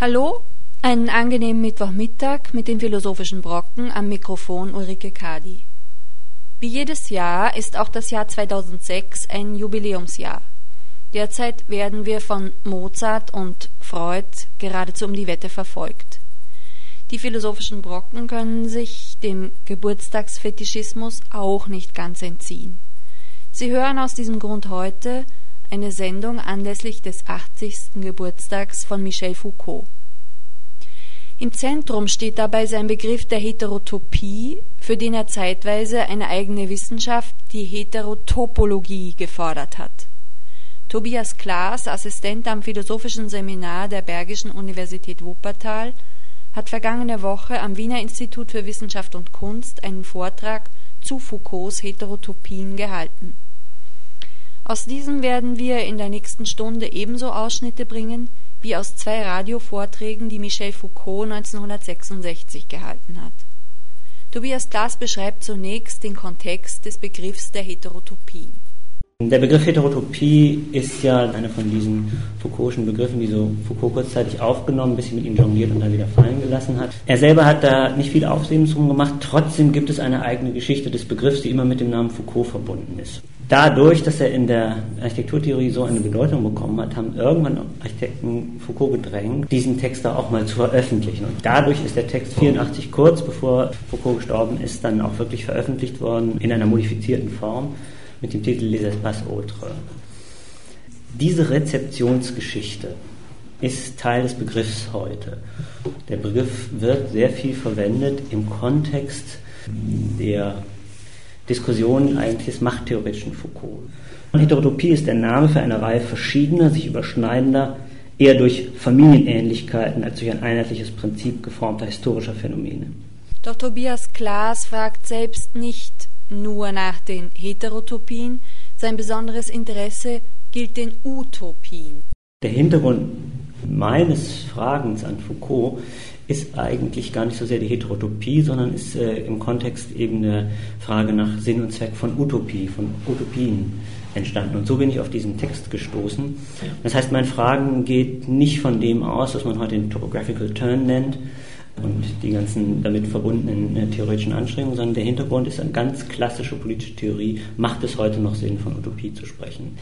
Hallo, einen angenehmen Mittwochmittag mit den philosophischen Brocken am Mikrofon Ulrike Kadi. Wie jedes Jahr ist auch das Jahr 2006 ein Jubiläumsjahr. Derzeit werden wir von Mozart und Freud geradezu um die Wette verfolgt. Die philosophischen Brocken können sich dem Geburtstagsfetischismus auch nicht ganz entziehen. Sie hören aus diesem Grund heute eine Sendung anlässlich des 80. Geburtstags von Michel Foucault. Im Zentrum steht dabei sein Begriff der Heterotopie, für den er zeitweise eine eigene Wissenschaft, die Heterotopologie, gefordert hat. Tobias Klaas, Assistent am Philosophischen Seminar der Bergischen Universität Wuppertal, hat vergangene Woche am Wiener Institut für Wissenschaft und Kunst einen Vortrag zu Foucaults Heterotopien gehalten. Aus diesem werden wir in der nächsten Stunde ebenso Ausschnitte bringen wie aus zwei Radiovorträgen, die Michel Foucault 1966 gehalten hat. Tobias Klaas beschreibt zunächst den Kontext des Begriffs der Heterotopie. Der Begriff Heterotopie ist ja einer von diesen Foucault'schen Begriffen, die so Foucault kurzzeitig aufgenommen, bis sie mit ihm jongliert und dann wieder fallen gelassen hat. Er selber hat da nicht viel Aufsehen drum gemacht, trotzdem gibt es eine eigene Geschichte des Begriffs, die immer mit dem Namen Foucault verbunden ist. Dadurch, dass er in der Architekturtheorie so eine Bedeutung bekommen hat, haben irgendwann Architekten Foucault gedrängt, diesen Text da auch mal zu veröffentlichen. Und dadurch ist der Text 84 kurz bevor Foucault gestorben ist, dann auch wirklich veröffentlicht worden in einer modifizierten Form mit dem Titel Les Espaces Autres. Diese Rezeptionsgeschichte ist Teil des Begriffs heute. Der Begriff wird sehr viel verwendet im Kontext der Diskussion eigentlich des machttheoretischen Foucault. Heterotopie ist der Name für eine Reihe verschiedener, sich überschneidender, eher durch Familienähnlichkeiten als durch ein einheitliches Prinzip geformter historischer Phänomene. Doch Tobias Klaas fragt selbst nicht nur nach den Heterotopien, sein besonderes Interesse gilt den Utopien. Der Hintergrund meines Fragens an Foucault ist eigentlich gar nicht so sehr die Heterotopie, sondern ist äh, im Kontext eben eine Frage nach Sinn und Zweck von Utopie, von Utopien entstanden. Und so bin ich auf diesen Text gestoßen. Das heißt, mein Fragen geht nicht von dem aus, was man heute den Topographical Turn nennt und die ganzen damit verbundenen äh, theoretischen Anstrengungen, sondern der Hintergrund ist eine ganz klassische politische Theorie. Macht es heute noch Sinn, von Utopie zu sprechen?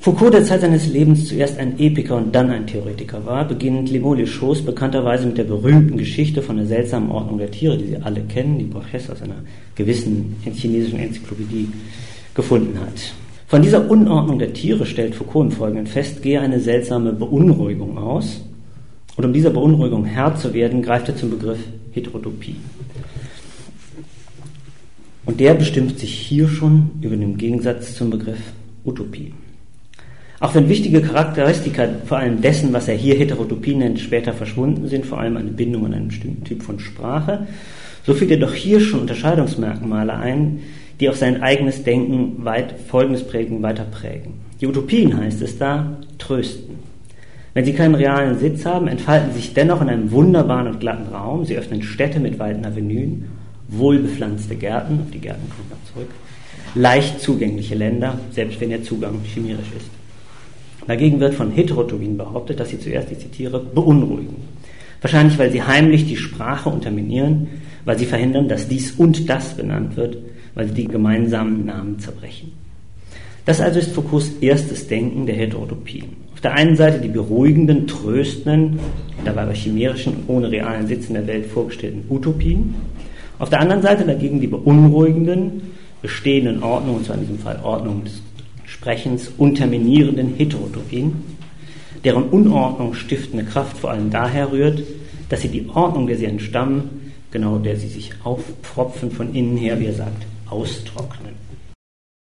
Foucault, der Zeit seines Lebens zuerst ein Epiker und dann ein Theoretiker war, beginnt Mots Choses bekannterweise mit der berühmten Geschichte von der seltsamen Ordnung der Tiere, die Sie alle kennen, die Borges aus einer gewissen chinesischen Enzyklopädie gefunden hat. Von dieser Unordnung der Tiere stellt Foucault im Folgenden fest, gehe eine seltsame Beunruhigung aus. Und um dieser Beunruhigung Herr zu werden, greift er zum Begriff Heterotopie. Und der bestimmt sich hier schon über den Gegensatz zum Begriff Utopie. Auch wenn wichtige Charakteristika vor allem dessen, was er hier Heterotopie nennt, später verschwunden sind, vor allem eine Bindung an einen bestimmten Typ von Sprache, so führt er doch hier schon Unterscheidungsmerkmale ein, die auf sein eigenes Denken weit Folgendes prägen, weiter prägen. Die Utopien heißt es da, trösten. Wenn sie keinen realen Sitz haben, entfalten sich dennoch in einem wunderbaren und glatten Raum. Sie öffnen Städte mit weiten Avenuen, wohlbepflanzte Gärten, auf die Gärten kommt noch zurück, leicht zugängliche Länder, selbst wenn der Zugang chimerisch ist. Dagegen wird von Heterotopien behauptet, dass sie zuerst, ich zitiere, beunruhigen. Wahrscheinlich, weil sie heimlich die Sprache unterminieren, weil sie verhindern, dass dies und das benannt wird, weil sie die gemeinsamen Namen zerbrechen. Das also ist Foucaults erstes Denken der Heterotopien. Auf der einen Seite die beruhigenden, tröstenden, dabei aber chimerischen und ohne realen Sitz in der Welt vorgestellten Utopien. Auf der anderen Seite dagegen die beunruhigenden, bestehenden Ordnungen, und zwar in diesem Fall Ordnungen des Sprechens unterminierenden Heterotopien, deren Unordnung stiftende Kraft vor allem daher rührt, dass sie die Ordnung, der sie entstammen, genau der sie sich aufpropfen von innen her, wie er sagt, austrocknen.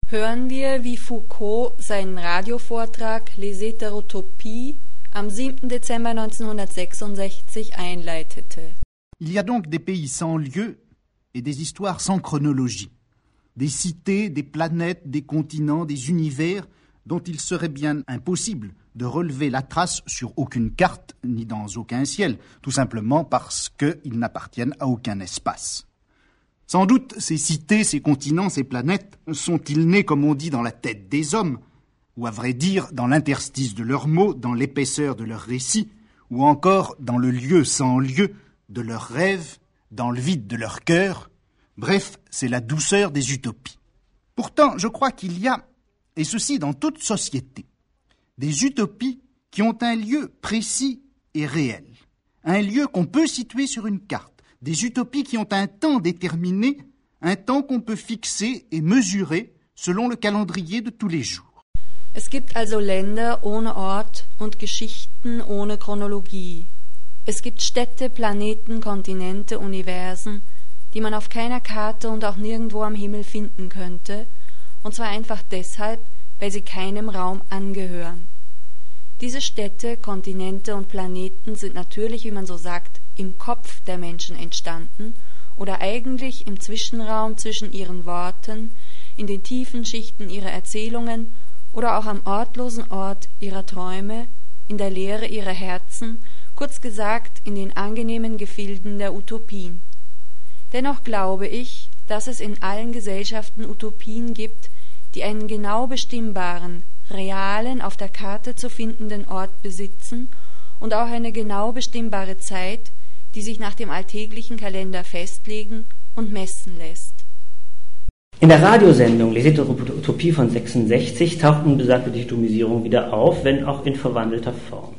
Hören wir, wie Foucault seinen Radiovortrag Les Heterotopies am 7. Dezember 1966 einleitete. Il y a donc des pays sans lieu et des histoires sans chronologie. Des cités, des planètes, des continents, des univers dont il serait bien impossible de relever la trace sur aucune carte, ni dans aucun ciel, tout simplement parce qu'ils n'appartiennent à aucun espace. Sans doute, ces cités, ces continents, ces planètes sont-ils nés, comme on dit, dans la tête des hommes, ou à vrai dire, dans l'interstice de leurs mots, dans l'épaisseur de leurs récits, ou encore dans le lieu sans lieu de leurs rêves, dans le vide de leur cœur. Bref, c'est la douceur des utopies. Pourtant, je crois qu'il y a, et ceci dans toute société, des utopies qui ont un lieu précis et réel, un lieu qu'on peut situer sur une carte, des utopies qui ont un temps déterminé, un temps qu'on peut fixer et mesurer selon le calendrier de tous les jours. Es gibt also Länder ohne Ort und Geschichten ohne Chronologie. Es gibt Städte, Planeten, Kontinente, Universen, die man auf keiner Karte und auch nirgendwo am Himmel finden könnte, und zwar einfach deshalb, weil sie keinem Raum angehören. Diese Städte, Kontinente und Planeten sind natürlich, wie man so sagt, im Kopf der Menschen entstanden oder eigentlich im Zwischenraum zwischen ihren Worten, in den tiefen Schichten ihrer Erzählungen oder auch am ortlosen Ort ihrer Träume, in der Leere ihrer Herzen, kurz gesagt in den angenehmen Gefilden der Utopien. Dennoch glaube ich, dass es in allen Gesellschaften Utopien gibt, die einen genau bestimmbaren, realen, auf der Karte zu findenden Ort besitzen und auch eine genau bestimmbare Zeit, die sich nach dem alltäglichen Kalender festlegen und messen lässt. In der Radiosendung Les Heterotopie von 66 taucht nun besagte Dichotomisierung wieder auf, wenn auch in verwandelter Form.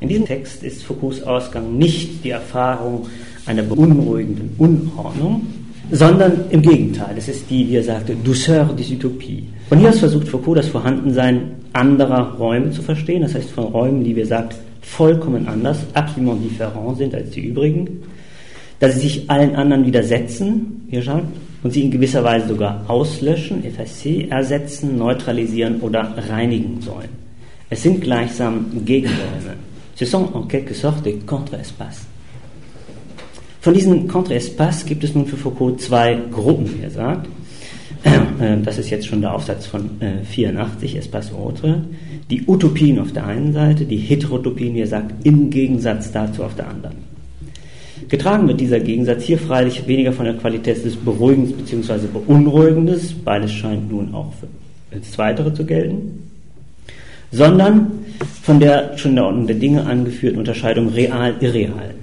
In diesem Text ist Foucaults Ausgang nicht die Erfahrung einer beunruhigenden Unordnung, sondern im Gegenteil, es ist die, wie er sagte, Douceur des Utopie. Von hier aus versucht Foucault das Vorhandensein anderer Räume zu verstehen, das heißt von Räumen, die, wie er sagt, vollkommen anders, absolument différent sind als die übrigen, dass sie sich allen anderen widersetzen, wie er sagt, und sie in gewisser Weise sogar auslöschen, effacer, ersetzen, neutralisieren oder reinigen sollen. Es sind gleichsam Gegenräume. Ce sont en quelque sorte des contre-espaces. Von diesen Contre-espaces gibt es nun für Foucault zwei Gruppen, wie er sagt. Äh, das ist jetzt schon der Aufsatz von 84, äh, Espace Autre. Die Utopien auf der einen Seite, die Heterotopien, wie er sagt, im Gegensatz dazu auf der anderen. Getragen wird dieser Gegensatz hier freilich weniger von der Qualität des Beruhigens bzw. Beunruhigendes, beides scheint nun auch für das Zweitere zu gelten, sondern von der schon in der Ordnung der Dinge angeführten Unterscheidung real-irreal.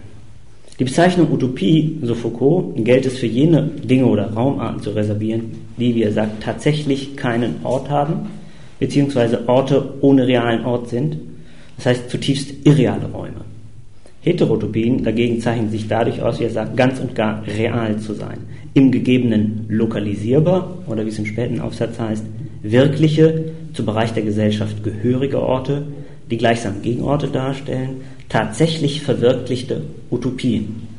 Die Bezeichnung Utopie, so Foucault, gilt es für jene Dinge oder Raumarten zu reservieren, die, wie er sagt, tatsächlich keinen Ort haben, beziehungsweise Orte ohne realen Ort sind, das heißt zutiefst irreale Räume. Heterotopien dagegen zeichnen sich dadurch aus, wie er sagt, ganz und gar real zu sein. Im Gegebenen lokalisierbar oder wie es im späten Aufsatz heißt, wirkliche, zum Bereich der Gesellschaft gehörige Orte, die gleichsam Gegenorte darstellen, tatsächlich verwirklichte Utopien.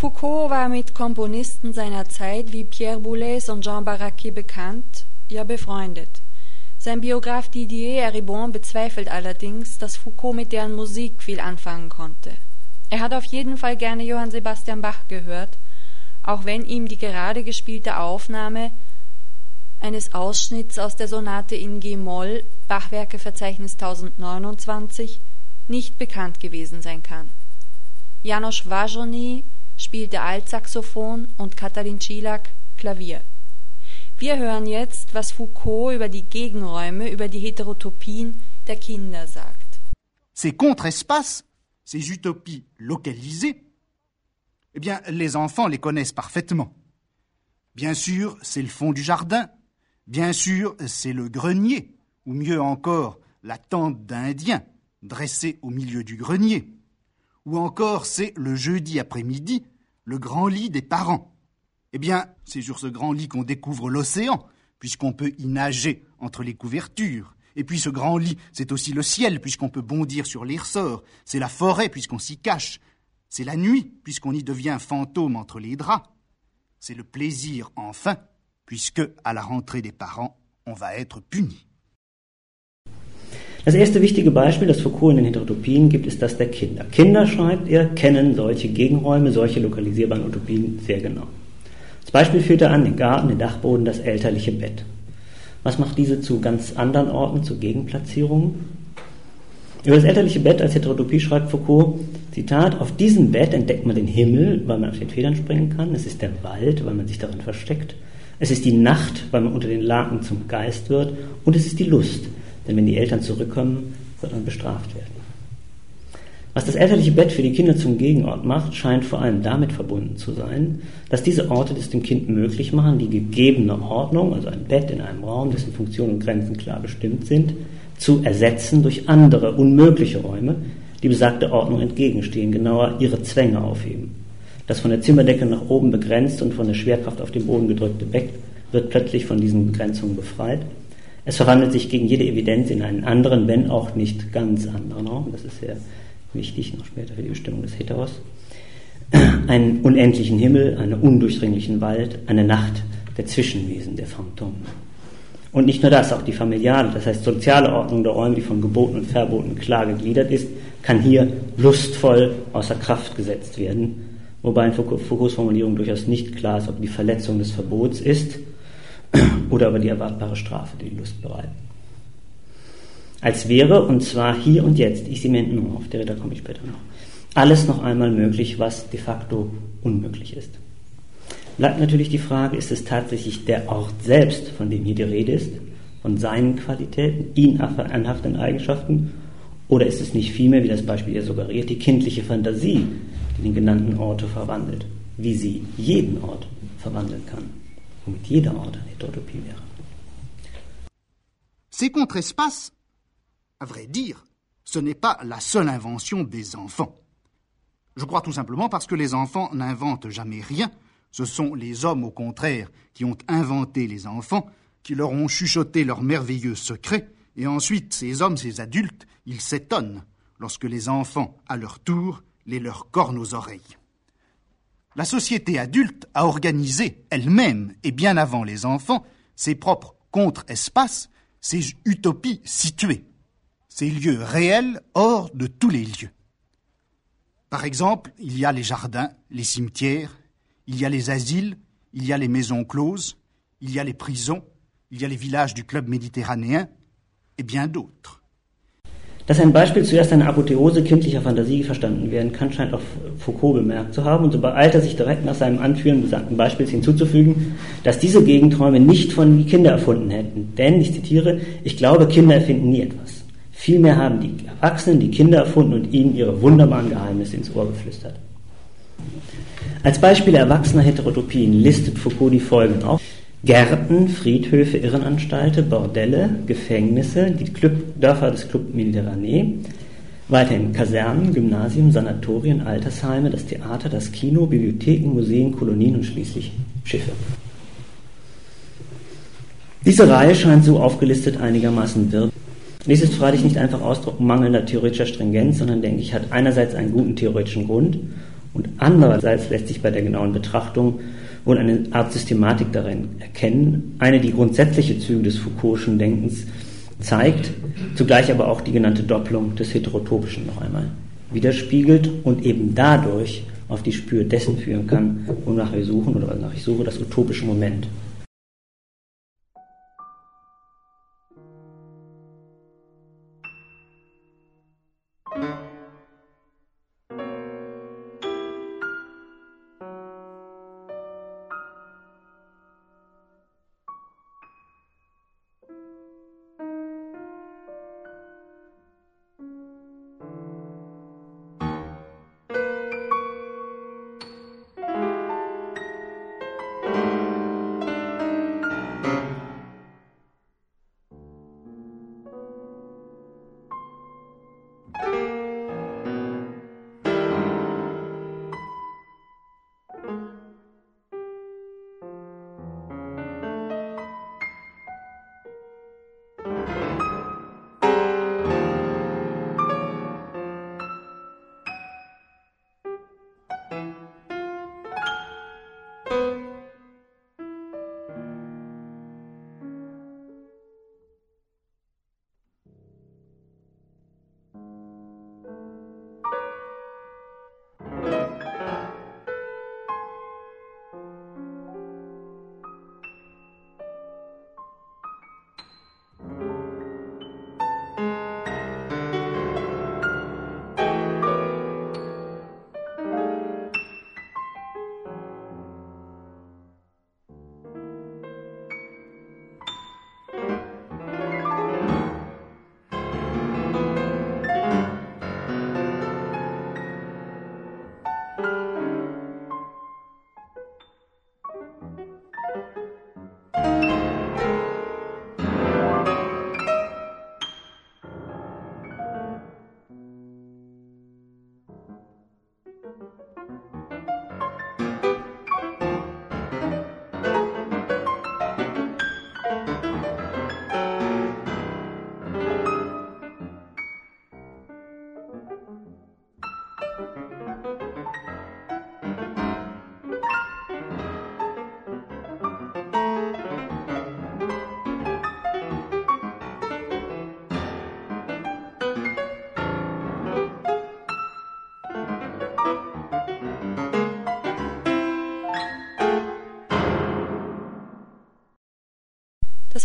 Foucault war mit Komponisten seiner Zeit wie Pierre Boulez und Jean Baraki bekannt, ja befreundet. Sein Biograf Didier Eribon bezweifelt allerdings, dass Foucault mit deren Musik viel anfangen konnte. Er hat auf jeden Fall gerne Johann Sebastian Bach gehört, auch wenn ihm die gerade gespielte Aufnahme eines Ausschnitts aus der Sonate in G-Moll, Bachwerkeverzeichnis 1029, nicht bekannt gewesen sein kann. Janos Wajony spielte Altsaxophon und Katalin Csilak Klavier. Wir hören jetzt, was Foucault über die Gegenräume, über die Heterotopien der Kinder sagt. ces contre-espaces, ces utopies localisées, eh bien, les enfants les connaissent parfaitement. Bien sûr, c'est le fond du jardin, bien sûr, c'est le grenier, ou mieux encore, la tente d'Indien dressée au milieu du grenier, ou encore c'est le jeudi après-midi, le grand lit des parents. Eh bien, c'est sur ce grand lit qu'on découvre l'océan, puisqu'on peut y nager entre les couvertures. Et puis ce grand lit, c'est aussi le ciel, puisqu'on peut bondir sur les ressorts. C'est la forêt, puisqu'on s'y cache. C'est la nuit, puisqu'on y devient fantôme entre les draps. C'est le plaisir, enfin, puisque, à la rentrée des parents, on va être puni. Das erste wichtige Beispiel, das Foucault in den Heterotopien gibt, ist das der Kinder. Kinder, schreibt er, kennen solche Gegenräume, solche lokalisierbaren Utopien sehr genau. Als Beispiel führt er an den Garten, den Dachboden, das elterliche Bett. Was macht diese zu ganz anderen Orten, zu Gegenplatzierungen? Über das elterliche Bett als Heterotopie schreibt Foucault, Zitat, auf diesem Bett entdeckt man den Himmel, weil man auf den Federn springen kann. Es ist der Wald, weil man sich darin versteckt. Es ist die Nacht, weil man unter den Laken zum Geist wird. Und es ist die Lust, denn wenn die Eltern zurückkommen, wird man bestraft werden. Was das elterliche Bett für die Kinder zum Gegenort macht, scheint vor allem damit verbunden zu sein, dass diese Orte es dem Kind möglich machen, die gegebene Ordnung, also ein Bett in einem Raum, dessen Funktion und Grenzen klar bestimmt sind, zu ersetzen durch andere unmögliche Räume, die besagte Ordnung entgegenstehen, genauer ihre Zwänge aufheben. Das von der Zimmerdecke nach oben begrenzt und von der Schwerkraft auf den Boden gedrückte Bett wird plötzlich von diesen Begrenzungen befreit. Es verwandelt sich gegen jede Evidenz in einen anderen, wenn auch nicht ganz anderen Raum. Das ist sehr wichtig, noch später für die Bestimmung des Heteros, einen unendlichen Himmel, einen undurchdringlichen Wald, eine Nacht der Zwischenwesen, der Phantom. Und nicht nur das, auch die familiale, das heißt soziale Ordnung der Räume, die von Geboten und Verboten klar gegliedert ist, kann hier lustvoll außer Kraft gesetzt werden, wobei in Foucaults Formulierung durchaus nicht klar ist, ob die Verletzung des Verbots ist oder aber die erwartbare Strafe, die Lust bereitet als wäre, und zwar hier und jetzt, ich mir nur auf der da komme ich später noch, alles noch einmal möglich, was de facto unmöglich ist. Bleibt natürlich die Frage, ist es tatsächlich der Ort selbst, von dem hier die Rede ist, von seinen Qualitäten, ihn anhaftenden Eigenschaften, oder ist es nicht vielmehr, wie das Beispiel hier suggeriert, die kindliche Fantasie, die den genannten Orte verwandelt, wie sie jeden Ort verwandeln kann, womit jeder Ort eine Heterotopie wäre. C'est contre-espace À vrai dire, ce n'est pas la seule invention des enfants. Je crois tout simplement parce que les enfants n'inventent jamais rien. Ce sont les hommes, au contraire, qui ont inventé les enfants, qui leur ont chuchoté leurs merveilleux secrets, et ensuite ces hommes, ces adultes, ils s'étonnent lorsque les enfants, à leur tour, les leur cornent aux oreilles. La société adulte a organisé elle-même, et bien avant les enfants, ses propres contre-espaces, ses utopies situées ces lieux réels hors de tous les lieux. Par exemple, il y a les jardins, les cimetières, il y a les asiles, il y a les maisons closes, il y a les prisons, il y a les villages du club méditerranéen et bien d'autres. Dass ein Beispiel zuerst eine Apotheose kindlicher Fantasie verstanden werden kann, scheint auch Foucault bemerkt zu haben und so beeilt er sich direkt nach seinem Anführen besagten Beispiels hinzuzufügen, dass diese Gegenträume nicht von Kinder erfunden hätten. Denn, ich zitiere, ich glaube, Kinder erfinden nie etwas. Vielmehr haben die Erwachsenen die Kinder erfunden und ihnen ihre wunderbaren Geheimnisse ins Ohr geflüstert. Als Beispiele erwachsener Heterotopien listet Foucault die folgenden auf. Gärten, Friedhöfe, Irrenanstalten, Bordelle, Gefängnisse, die Club, Dörfer des Club Mediterranee, weiterhin Kasernen, Gymnasien, Sanatorien, Altersheime, das Theater, das Kino, Bibliotheken, Museen, Kolonien und schließlich Schiffe. Diese Reihe scheint so aufgelistet einigermaßen wirr. Dies ist freilich nicht einfach Ausdruck mangelnder theoretischer Stringenz, sondern denke ich, hat einerseits einen guten theoretischen Grund und andererseits lässt sich bei der genauen Betrachtung wohl eine Art Systematik darin erkennen, eine die grundsätzliche Züge des Foucault'schen Denkens zeigt, zugleich aber auch die genannte Doppelung des Heterotopischen noch einmal widerspiegelt und eben dadurch auf die Spür dessen führen kann, wonach wir suchen oder wonach ich suche, das utopische Moment.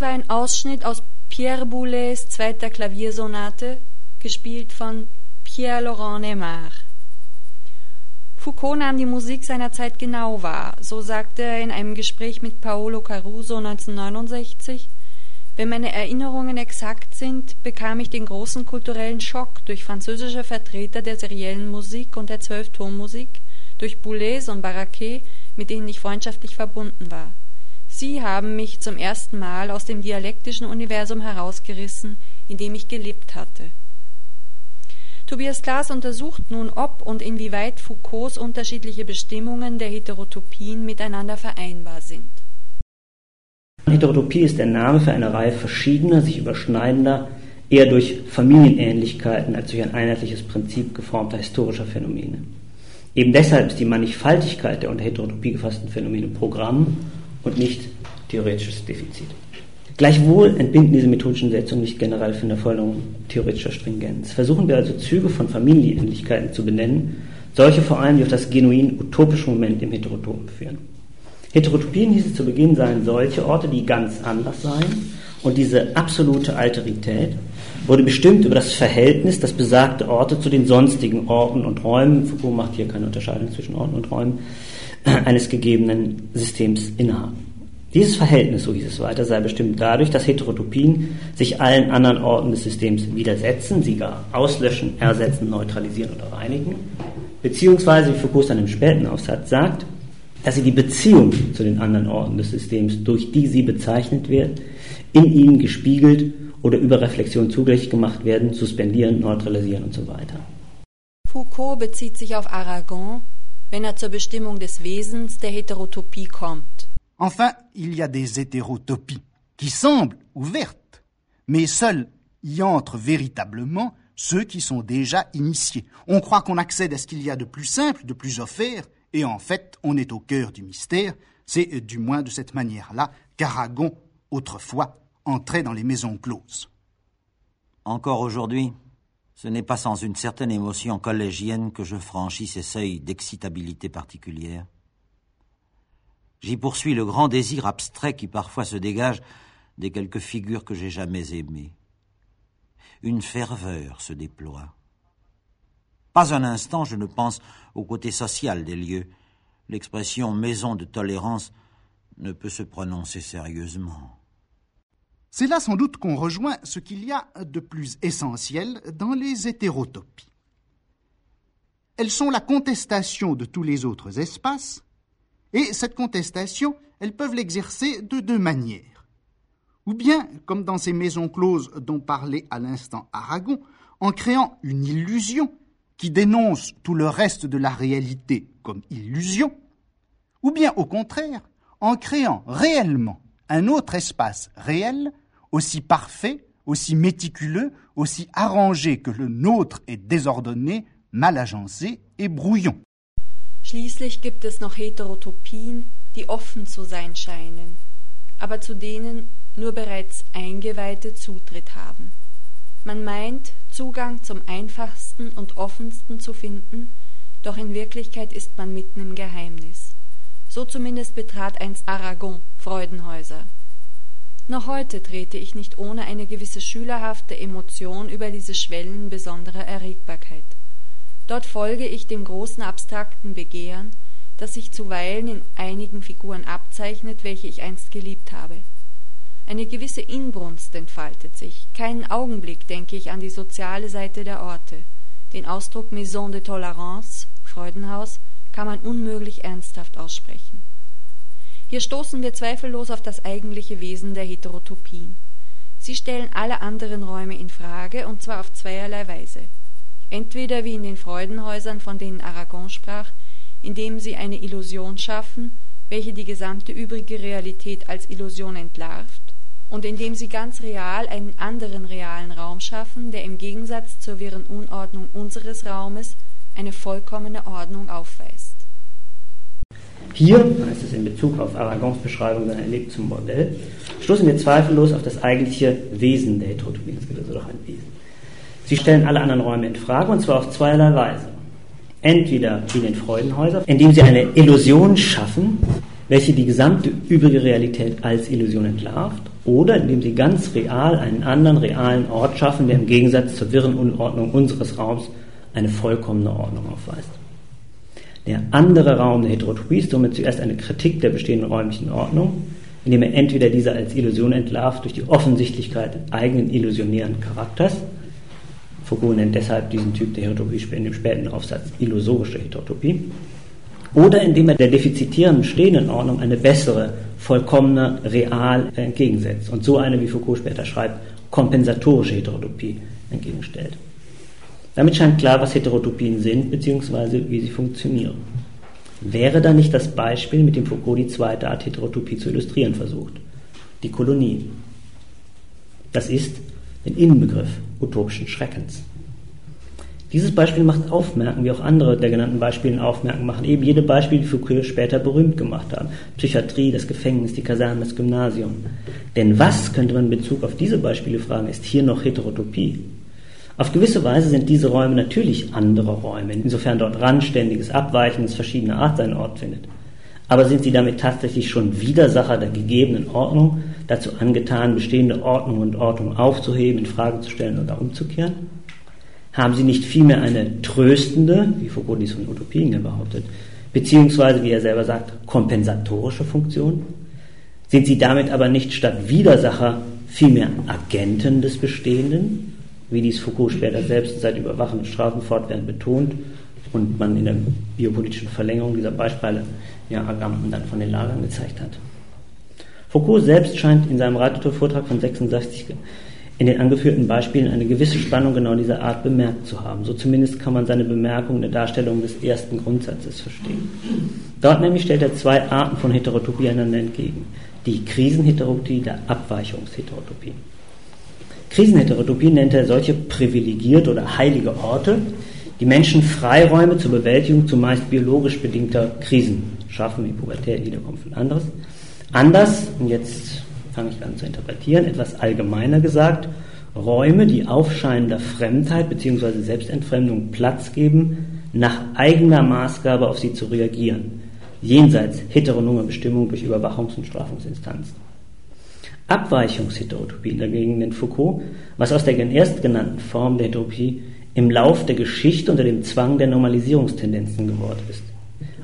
Ein Ausschnitt aus Pierre Boulez zweiter Klaviersonate, gespielt von Pierre-Laurent Neymar. Foucault nahm die Musik seiner Zeit genau wahr. So sagte er in einem Gespräch mit Paolo Caruso 1969, wenn meine Erinnerungen exakt sind, bekam ich den großen kulturellen Schock durch französische Vertreter der seriellen Musik und der Zwölftonmusik, durch Boulez und Barraquet, mit denen ich freundschaftlich verbunden war. Sie haben mich zum ersten Mal aus dem dialektischen Universum herausgerissen, in dem ich gelebt hatte. Tobias Glas untersucht nun, ob und inwieweit Foucaults unterschiedliche Bestimmungen der Heterotopien miteinander vereinbar sind. Heterotopie ist der Name für eine Reihe verschiedener, sich überschneidender, eher durch Familienähnlichkeiten als durch ein einheitliches Prinzip geformter historischer Phänomene. Eben deshalb ist die Mannigfaltigkeit der unter Heterotopie gefassten Phänomene Programm und nicht theoretisches Defizit. Gleichwohl entbinden diese methodischen Setzungen nicht generell von der Forderung theoretischer Stringenz. Versuchen wir also Züge von Familienähnlichkeiten zu benennen, solche vor allem, die auf das genuin utopische Moment im Heterotopen führen. Heterotopien, hieß es zu Beginn, seien solche Orte, die ganz anders seien, und diese absolute Alterität wurde bestimmt über das Verhältnis, das besagte Orte zu den sonstigen Orten und Räumen, Foucault macht hier keine Unterscheidung zwischen Orten und Räumen, eines gegebenen Systems innehaben. Dieses Verhältnis, so hieß es weiter, sei bestimmt dadurch, dass Heterotopien sich allen anderen Orten des Systems widersetzen, sie gar auslöschen, ersetzen, neutralisieren oder reinigen, beziehungsweise, wie Foucault dann im späten Aufsatz sagt, dass sie die Beziehung zu den anderen Orten des Systems, durch die sie bezeichnet wird, in ihnen gespiegelt oder über Reflexion zugänglich gemacht werden, suspendieren, neutralisieren und so weiter. Foucault bezieht sich auf Aragon, wenn er zur Bestimmung des Wesens der Heterotopie kommt. Enfin, il y a des hétérotopies qui semblent ouvertes, mais seuls y entrent véritablement ceux qui sont déjà initiés. On croit qu'on accède à ce qu'il y a de plus simple, de plus offert, et en fait, on est au cœur du mystère. C'est du moins de cette manière-là qu'Aragon, autrefois, entrait dans les maisons closes. Encore aujourd'hui, ce n'est pas sans une certaine émotion collégienne que je franchis ces seuils d'excitabilité particulière. J'y poursuis le grand désir abstrait qui parfois se dégage des quelques figures que j'ai jamais aimées. Une ferveur se déploie. Pas un instant je ne pense au côté social des lieux. L'expression maison de tolérance ne peut se prononcer sérieusement. C'est là sans doute qu'on rejoint ce qu'il y a de plus essentiel dans les hétérotopies. Elles sont la contestation de tous les autres espaces, et cette contestation, elles peuvent l'exercer de deux manières. Ou bien, comme dans ces maisons closes dont parlait à l'instant Aragon, en créant une illusion qui dénonce tout le reste de la réalité comme illusion, ou bien au contraire, en créant réellement un autre espace réel aussi parfait, aussi méticuleux, aussi arrangé que le nôtre est désordonné, mal agencé et brouillon. Schließlich gibt es noch Heterotopien, die offen zu sein scheinen, aber zu denen nur bereits Eingeweihte Zutritt haben. Man meint, Zugang zum einfachsten und offensten zu finden, doch in Wirklichkeit ist man mitten im Geheimnis. So zumindest betrat einst Aragon Freudenhäuser. Noch heute trete ich nicht ohne eine gewisse schülerhafte Emotion über diese Schwellen besonderer Erregbarkeit. Dort folge ich dem großen abstrakten Begehren, das sich zuweilen in einigen Figuren abzeichnet, welche ich einst geliebt habe. Eine gewisse Inbrunst entfaltet sich. Keinen Augenblick denke ich an die soziale Seite der Orte. Den Ausdruck Maison de Tolerance, Freudenhaus, kann man unmöglich ernsthaft aussprechen. Hier stoßen wir zweifellos auf das eigentliche Wesen der Heterotopien. Sie stellen alle anderen Räume in Frage, und zwar auf zweierlei Weise. Entweder wie in den Freudenhäusern, von denen Aragon sprach, indem sie eine Illusion schaffen, welche die gesamte übrige Realität als Illusion entlarvt, und indem sie ganz real einen anderen realen Raum schaffen, der im Gegensatz zur wirren Unordnung unseres Raumes eine vollkommene Ordnung aufweist. Hier, heißt es in Bezug auf Aragons Beschreibung seiner Erlebnis zum Bordell, stoßen wir zweifellos auf das eigentliche Wesen der Heterotopie. Es gibt also doch ein Wesen. Sie stellen alle anderen Räume in Frage und zwar auf zweierlei Weise. Entweder wie in den Freudenhäusern, indem sie eine Illusion schaffen, welche die gesamte übrige Realität als Illusion entlarvt, oder indem sie ganz real einen anderen realen Ort schaffen, der im Gegensatz zur wirren Unordnung unseres Raums eine vollkommene Ordnung aufweist. Der andere Raum der Heterotopie ist somit zuerst eine Kritik der bestehenden räumlichen Ordnung, indem er entweder diese als Illusion entlarvt durch die Offensichtlichkeit eigenen illusionären Charakters, Foucault nennt deshalb diesen Typ der Heterotopie in dem späten Aufsatz illusorische Heterotopie, oder indem er der defizitären bestehenden Ordnung eine bessere, vollkommene, real entgegensetzt und so eine, wie Foucault später schreibt, kompensatorische Heterotopie entgegenstellt. Damit scheint klar, was Heterotopien sind bzw. wie sie funktionieren. Wäre da nicht das Beispiel, mit dem Foucault die zweite Art Heterotopie zu illustrieren versucht? Die Kolonie. Das ist den Innenbegriff utopischen Schreckens. Dieses Beispiel macht aufmerken, wie auch andere der genannten Beispiele aufmerken machen, eben jede Beispiele, die Foucault später berühmt gemacht haben. Psychiatrie, das Gefängnis, die Kaserne, das Gymnasium. Denn was, könnte man in Bezug auf diese Beispiele fragen, ist hier noch Heterotopie? Auf gewisse Weise sind diese Räume natürlich andere Räume, insofern dort randständiges, abweichendes, verschiedener Art seinen Ort findet. Aber sind sie damit tatsächlich schon Widersacher der gegebenen Ordnung, dazu angetan, bestehende Ordnung und Ordnung aufzuheben, in Frage zu stellen oder umzukehren? Haben sie nicht vielmehr eine tröstende, wie Foucault dies von Utopien behauptet, beziehungsweise, wie er selber sagt, kompensatorische Funktion? Sind sie damit aber nicht statt Widersacher vielmehr Agenten des Bestehenden, wie dies Foucault später selbst seit Überwachen und Strafen fortwährend betont und man in der biopolitischen Verlängerung dieser Beispiele ja Agamben dann von den Lagern gezeigt hat. Foucault selbst scheint in seinem Radiovortrag von 66 in den angeführten Beispielen eine gewisse Spannung genau dieser Art bemerkt zu haben. So zumindest kann man seine Bemerkung in der Darstellung des ersten Grundsatzes verstehen. Dort nämlich stellt er zwei Arten von Heterotopie einander entgegen. Die Krisenheterotopie, der Abweichungsheterotopie. Krisenheterotopie nennt er solche privilegiert oder heilige Orte, die Menschen Freiräume zur Bewältigung zumeist biologisch bedingter Krisen schaffen, wie Pubertät, Niederkunft und anderes. Anders, und jetzt fange ich an zu interpretieren, etwas allgemeiner gesagt, Räume, die aufscheinender Fremdheit bzw. Selbstentfremdung Platz geben, nach eigener Maßgabe auf sie zu reagieren, jenseits heteronomer Bestimmung durch Überwachungs- und Strafungsinstanzen. Abweichungsheterotopie dagegen nennt Foucault, was aus der erstgenannten Form der Heterotopie im Lauf der Geschichte unter dem Zwang der Normalisierungstendenzen geworden ist.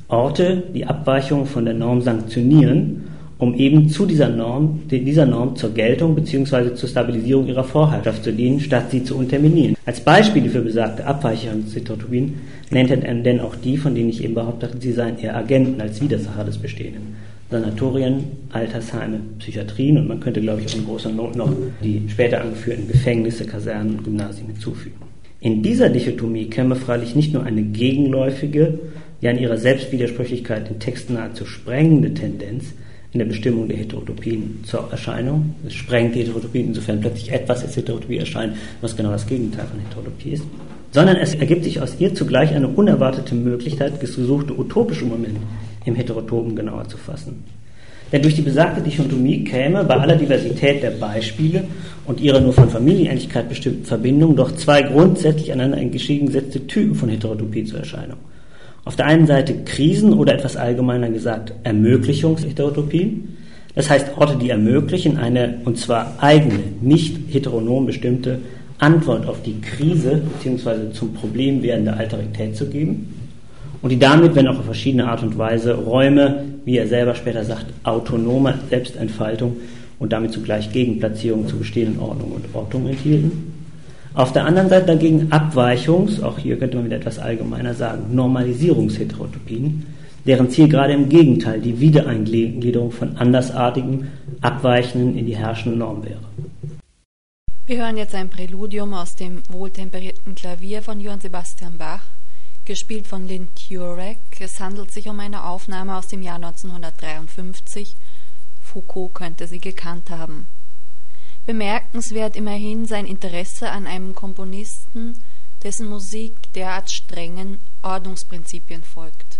Orte, die Abweichungen von der Norm sanktionieren, um eben zu dieser Norm, dieser Norm zur Geltung bzw. zur Stabilisierung ihrer Vorherrschaft zu dienen, statt sie zu unterminieren. Als Beispiele für besagte Abweichungsheterotopien nennt er denn auch die, von denen ich eben behauptet sie seien eher Agenten als Widersacher des Bestehenden. Sanatorien, Altersheime, Psychiatrien und man könnte, glaube ich, in großer Not noch die später angeführten Gefängnisse, Kasernen und Gymnasien hinzufügen. In dieser Dichotomie käme freilich nicht nur eine gegenläufige, ja in ihrer Selbstwidersprüchlichkeit den Text nahezu sprengende Tendenz in der Bestimmung der Heterotopien zur Erscheinung. Es sprengt die Heterotopie, insofern plötzlich etwas als Heterotopie erscheint, was genau das Gegenteil von Heterotopie ist. Sondern es ergibt sich aus ihr zugleich eine unerwartete Möglichkeit, gesuchte utopische Moment im Heterotopen genauer zu fassen. Denn durch die besagte Dichotomie käme bei aller Diversität der Beispiele und ihrer nur von Familienähnlichkeit bestimmten Verbindungen doch zwei grundsätzlich aneinander entgegengesetzte Typen von Heterotopie zur Erscheinung. Auf der einen Seite Krisen oder etwas allgemeiner gesagt Ermöglichungsheterotopien, das heißt Orte, die ermöglichen, eine und zwar eigene, nicht heteronom bestimmte Antwort auf die Krise bzw. zum Problem werdende Alterität zu geben und die damit, wenn auch auf verschiedene Art und Weise, Räume, wie er selber später sagt, autonomer Selbstentfaltung und damit zugleich Gegenplatzierung zu bestehenden Ordnung und Ortung enthielten. Auf der anderen Seite dagegen Abweichungs, auch hier könnte man wieder etwas allgemeiner sagen, Normalisierungsheterotopien, deren Ziel gerade im Gegenteil die Wiedereingliederung von andersartigen, abweichenden in die herrschende Norm wäre. Wir hören jetzt ein Präludium aus dem wohltemperierten Klavier von Johann Sebastian Bach, gespielt von Lynn Turek. Es handelt sich um eine Aufnahme aus dem Jahr 1953. Foucault könnte sie gekannt haben. Bemerkenswert immerhin sein Interesse an einem Komponisten, dessen Musik derart strengen Ordnungsprinzipien folgt.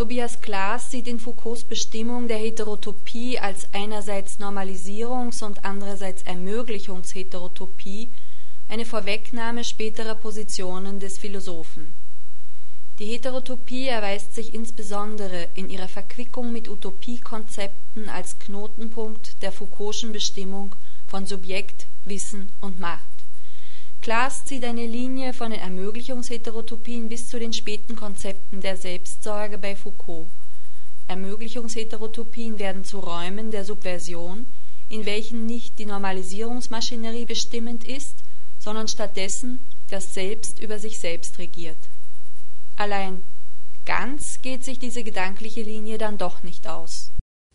Tobias Klaas sieht in Foucaults Bestimmung der Heterotopie als einerseits Normalisierungs- und andererseits Ermöglichungsheterotopie eine Vorwegnahme späterer Positionen des Philosophen. Die Heterotopie erweist sich insbesondere in ihrer Verquickung mit Utopiekonzepten als Knotenpunkt der Foucault'schen Bestimmung von Subjekt, Wissen und Macht Klaas zieht eine Linie von den Ermöglichungsheterotopien bis zu den späten Konzepten der Selbstsorge bei Foucault. Ermöglichungsheterotopien werden zu Räumen der Subversion, in welchen nicht die Normalisierungsmaschinerie bestimmend ist, sondern stattdessen das Selbst über sich selbst regiert. Allein ganz geht sich diese gedankliche Linie dann doch nicht aus